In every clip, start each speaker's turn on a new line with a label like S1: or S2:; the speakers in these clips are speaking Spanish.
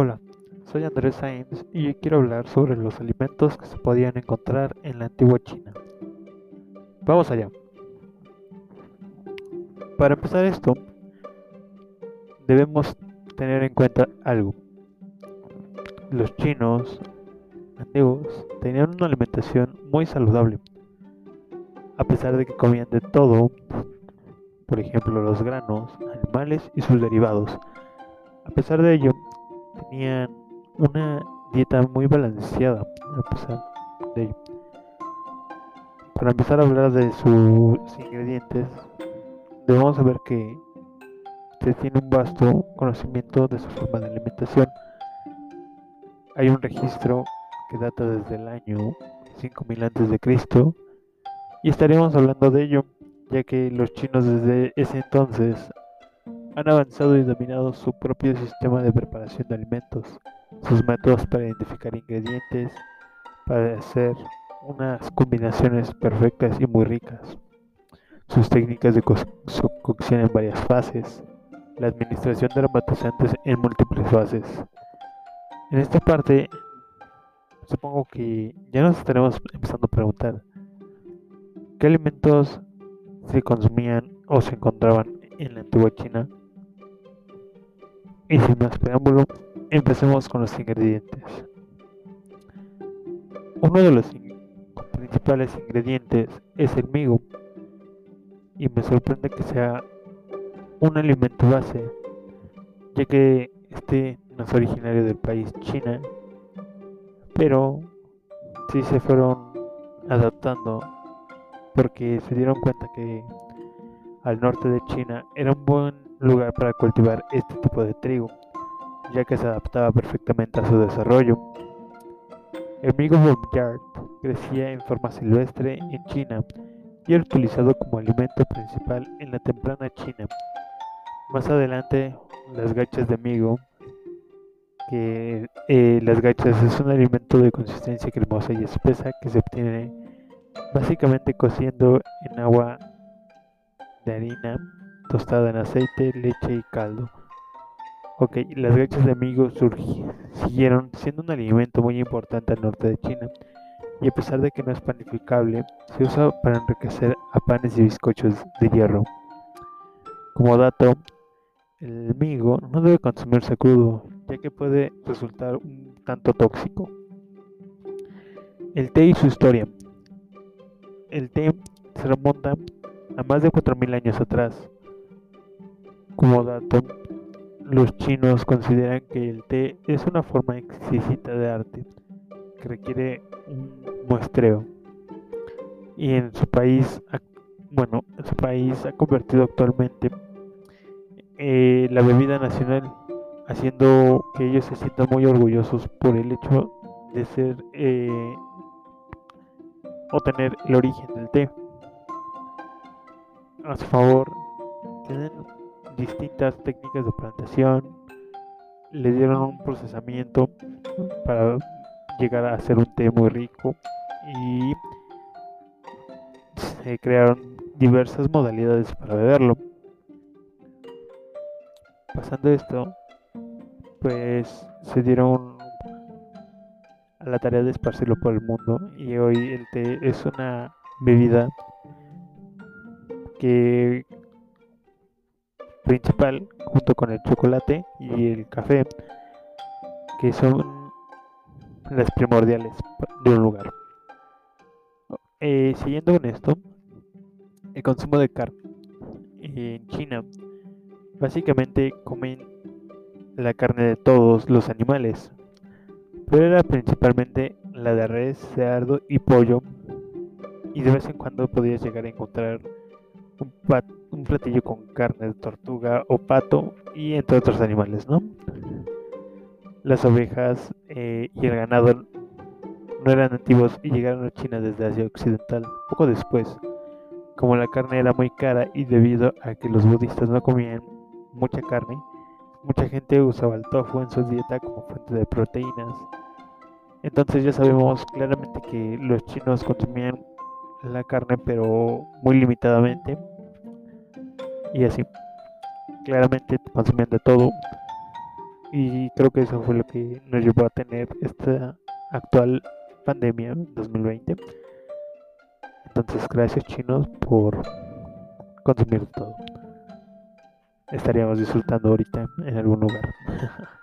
S1: Hola, soy Andrés Sainz y quiero hablar sobre los alimentos que se podían encontrar en la antigua China. Vamos allá. Para empezar esto, debemos tener en cuenta algo. Los chinos antiguos tenían una alimentación muy saludable, a pesar de que comían de todo, por ejemplo los granos, animales y sus derivados. A pesar de ello, tenían una dieta muy balanceada, a pesar de. Para empezar a hablar de sus ingredientes, debemos saber que se tiene un vasto conocimiento de su forma de alimentación. Hay un registro que data desde el año 5000 a.C. y estaremos hablando de ello, ya que los chinos desde ese entonces han avanzado y dominado su propio sistema de preparación de alimentos, sus métodos para identificar ingredientes, para hacer unas combinaciones perfectas y muy ricas, sus técnicas de cocción en varias fases, la administración de aromatizantes en múltiples fases. En esta parte, supongo que ya nos estaremos empezando a preguntar, ¿qué alimentos se consumían o se encontraban en la antigua China y sin más preámbulo, empecemos con los ingredientes. Uno de los principales ingredientes es el migo, y me sorprende que sea un alimento base, ya que este no es originario del país China, pero sí se fueron adaptando porque se dieron cuenta que al norte de China era un buen lugar para cultivar este tipo de trigo, ya que se adaptaba perfectamente a su desarrollo. El migo yard crecía en forma silvestre en China y era utilizado como alimento principal en la temprana China. Más adelante, las gachas de migo, que eh, las gachas es un alimento de consistencia cremosa y espesa que se obtiene básicamente cociendo en agua de harina tostada en aceite, leche y caldo. Ok, las gachas de amigos siguieron siendo un alimento muy importante al norte de China y a pesar de que no es panificable, se usa para enriquecer a panes y bizcochos de hierro. Como dato, el migo no debe consumirse crudo, ya que puede resultar un tanto tóxico. El té y su historia. El té se remonta a más de 4.000 años atrás, como dato, los chinos consideran que el té es una forma exquisita de arte que requiere un muestreo. Y en su país, bueno, en su país ha convertido actualmente eh, la bebida nacional, haciendo que ellos se sientan muy orgullosos por el hecho de ser eh, o tener el origen del té. A su favor, tienen distintas técnicas de plantación, le dieron un procesamiento para llegar a hacer un té muy rico y se crearon diversas modalidades para beberlo. Pasando esto, pues se dieron a la tarea de esparcirlo por el mundo y hoy el té es una bebida que principal junto con el chocolate y el café, que son las primordiales de un lugar. Eh, siguiendo con esto, el consumo de carne. En China, básicamente comen la carne de todos los animales, pero era principalmente la de res, cerdo y pollo, y de vez en cuando podías llegar a encontrar un, un platillo con carne de tortuga o pato y entre otros animales, ¿no? Las ovejas eh, y el ganado no eran nativos y llegaron a China desde Asia Occidental poco después. Como la carne era muy cara y debido a que los budistas no comían mucha carne, mucha gente usaba el tofu en su dieta como fuente de proteínas. Entonces ya sabemos claramente que los chinos consumían la carne pero muy limitadamente y así claramente consumían de todo Y creo que eso fue lo que nos llevó a tener esta actual pandemia 2020. Entonces, gracias chinos por consumir todo. Estaríamos disfrutando ahorita en algún lugar.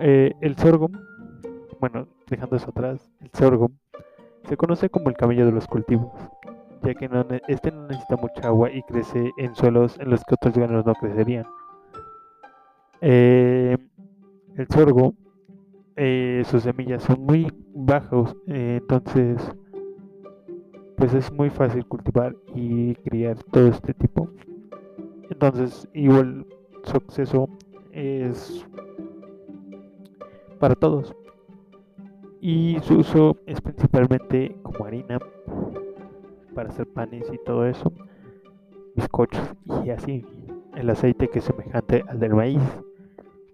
S1: Eh, el sorgo, bueno, dejando eso atrás, el sorgo se conoce como el camello de los cultivos, ya que no, este no necesita mucha agua y crece en suelos en los que otros granos no crecerían. Eh, el sorgo, eh, sus semillas son muy bajos, entonces pues es muy fácil cultivar y criar todo este tipo. Entonces, igual su acceso es para todos. Y su uso es principalmente como harina para hacer panes y todo eso, bizcochos y así. El aceite que es semejante al del maíz,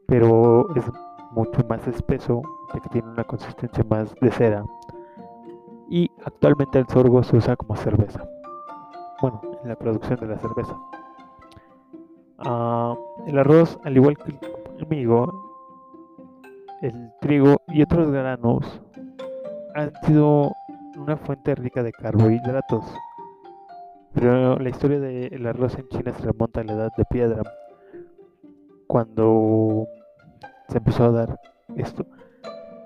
S1: pero es mucho más espeso, ya que tiene una consistencia más de cera y actualmente el sorgo se usa como cerveza. Bueno, en la producción de la cerveza. Ah, el arroz, al igual que el migo, el trigo y otros granos han sido una fuente rica de carbohidratos. Pero la historia del arroz en China se remonta a la edad de piedra, cuando se empezó a dar esto.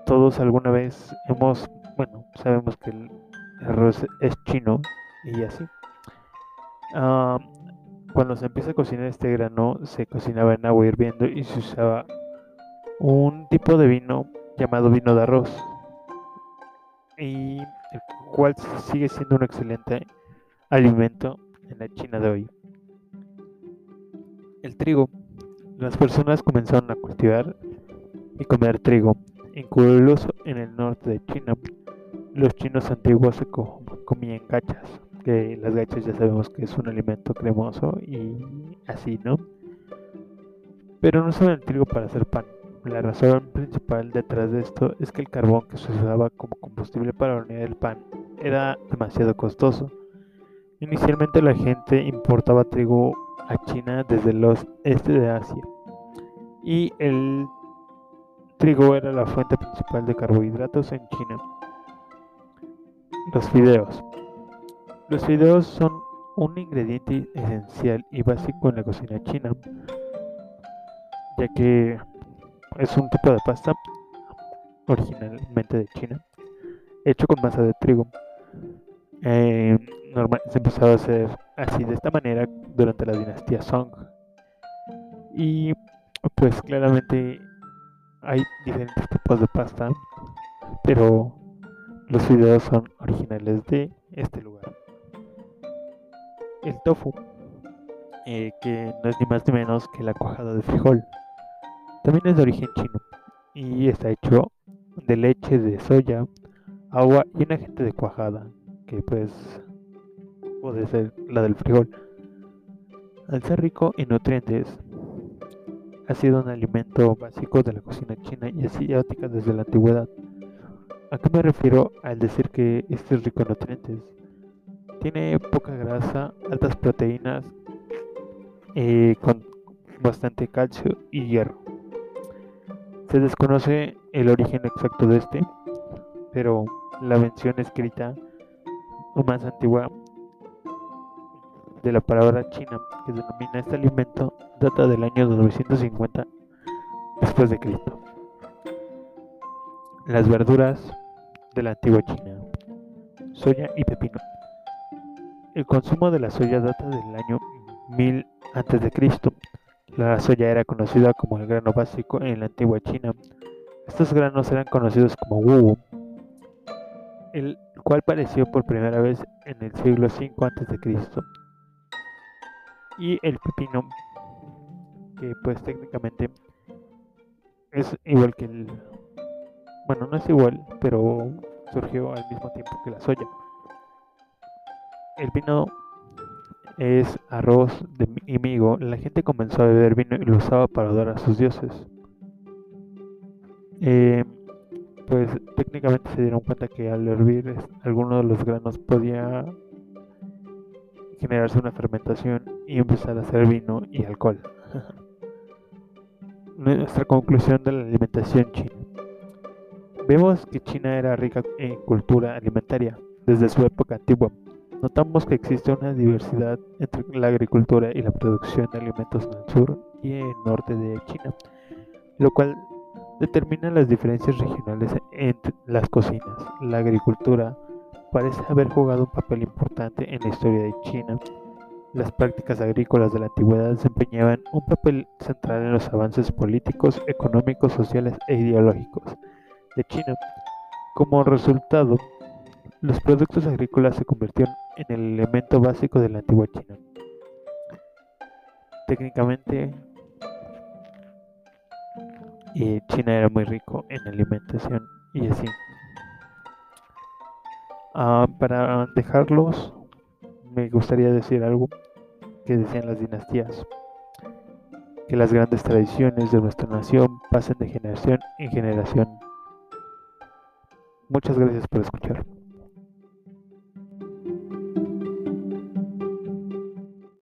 S1: Todos alguna vez hemos bueno, sabemos que el arroz es chino y así. cuando se empieza a cocinar este grano, se cocinaba en agua hirviendo y se usaba un tipo de vino llamado vino de arroz, y cual sigue siendo un excelente alimento en la China de hoy. El trigo. Las personas comenzaron a cultivar y comer trigo, incluso en el norte de China, los chinos antiguos se comían gachas, que las gachas ya sabemos que es un alimento cremoso y así, ¿no? Pero no solo el trigo para hacer pan. La razón principal detrás de esto es que el carbón que se usaba como combustible para hornear el pan era demasiado costoso. Inicialmente la gente importaba trigo a China desde los este de Asia y el trigo era la fuente principal de carbohidratos en China. Los fideos. Los fideos son un ingrediente esencial y básico en la cocina china, ya que es un tipo de pasta originalmente de China, hecho con masa de trigo. Eh, se empezó a hacer así de esta manera durante la dinastía Song. Y pues claramente hay diferentes tipos de pasta, pero los fideos son originales de este lugar. El tofu, eh, que no es ni más ni menos que la cuajada de frijol, también es de origen chino y está hecho de leche de soya, agua y un agente de cuajada, que pues puede ser la del frijol. Al ser rico en nutrientes, ha sido un alimento básico de la cocina china y asiática desde la antigüedad. ¿A qué me refiero al decir que este es rico en nutrientes? Tiene poca grasa, altas proteínas, eh, con bastante calcio y hierro. Se desconoce el origen exacto de este, pero la mención escrita más antigua de la palabra china que denomina este alimento data del año 950 después de Cristo. Las verduras de la antigua China. Soya y pepino. El consumo de la soya data del año 1000 a.C. La soya era conocida como el grano básico en la antigua China. Estos granos eran conocidos como wu, el cual apareció por primera vez en el siglo V a.C. Y el pepino, que pues técnicamente es igual que el bueno, no es igual, pero surgió al mismo tiempo que la soya. El vino es arroz de y migo. La gente comenzó a beber vino y lo usaba para adorar a sus dioses. Eh, pues técnicamente se dieron cuenta que al hervir alguno de los granos podía generarse una fermentación y empezar a hacer vino y alcohol. nuestra conclusión de la alimentación china. Vemos que China era rica en cultura alimentaria desde su época antigua. Notamos que existe una diversidad entre la agricultura y la producción de alimentos en el sur y en el norte de China, lo cual determina las diferencias regionales entre las cocinas. La agricultura parece haber jugado un papel importante en la historia de China. Las prácticas agrícolas de la antigüedad desempeñaban un papel central en los avances políticos, económicos, sociales e ideológicos de China. Como resultado, los productos agrícolas se convirtieron en el elemento básico de la antigua China. Técnicamente, eh, China era muy rico en alimentación y así. Ah, para dejarlos, me gustaría decir algo que decían las dinastías, que las grandes tradiciones de nuestra nación pasen de generación en generación. Muchas gracias por escuchar.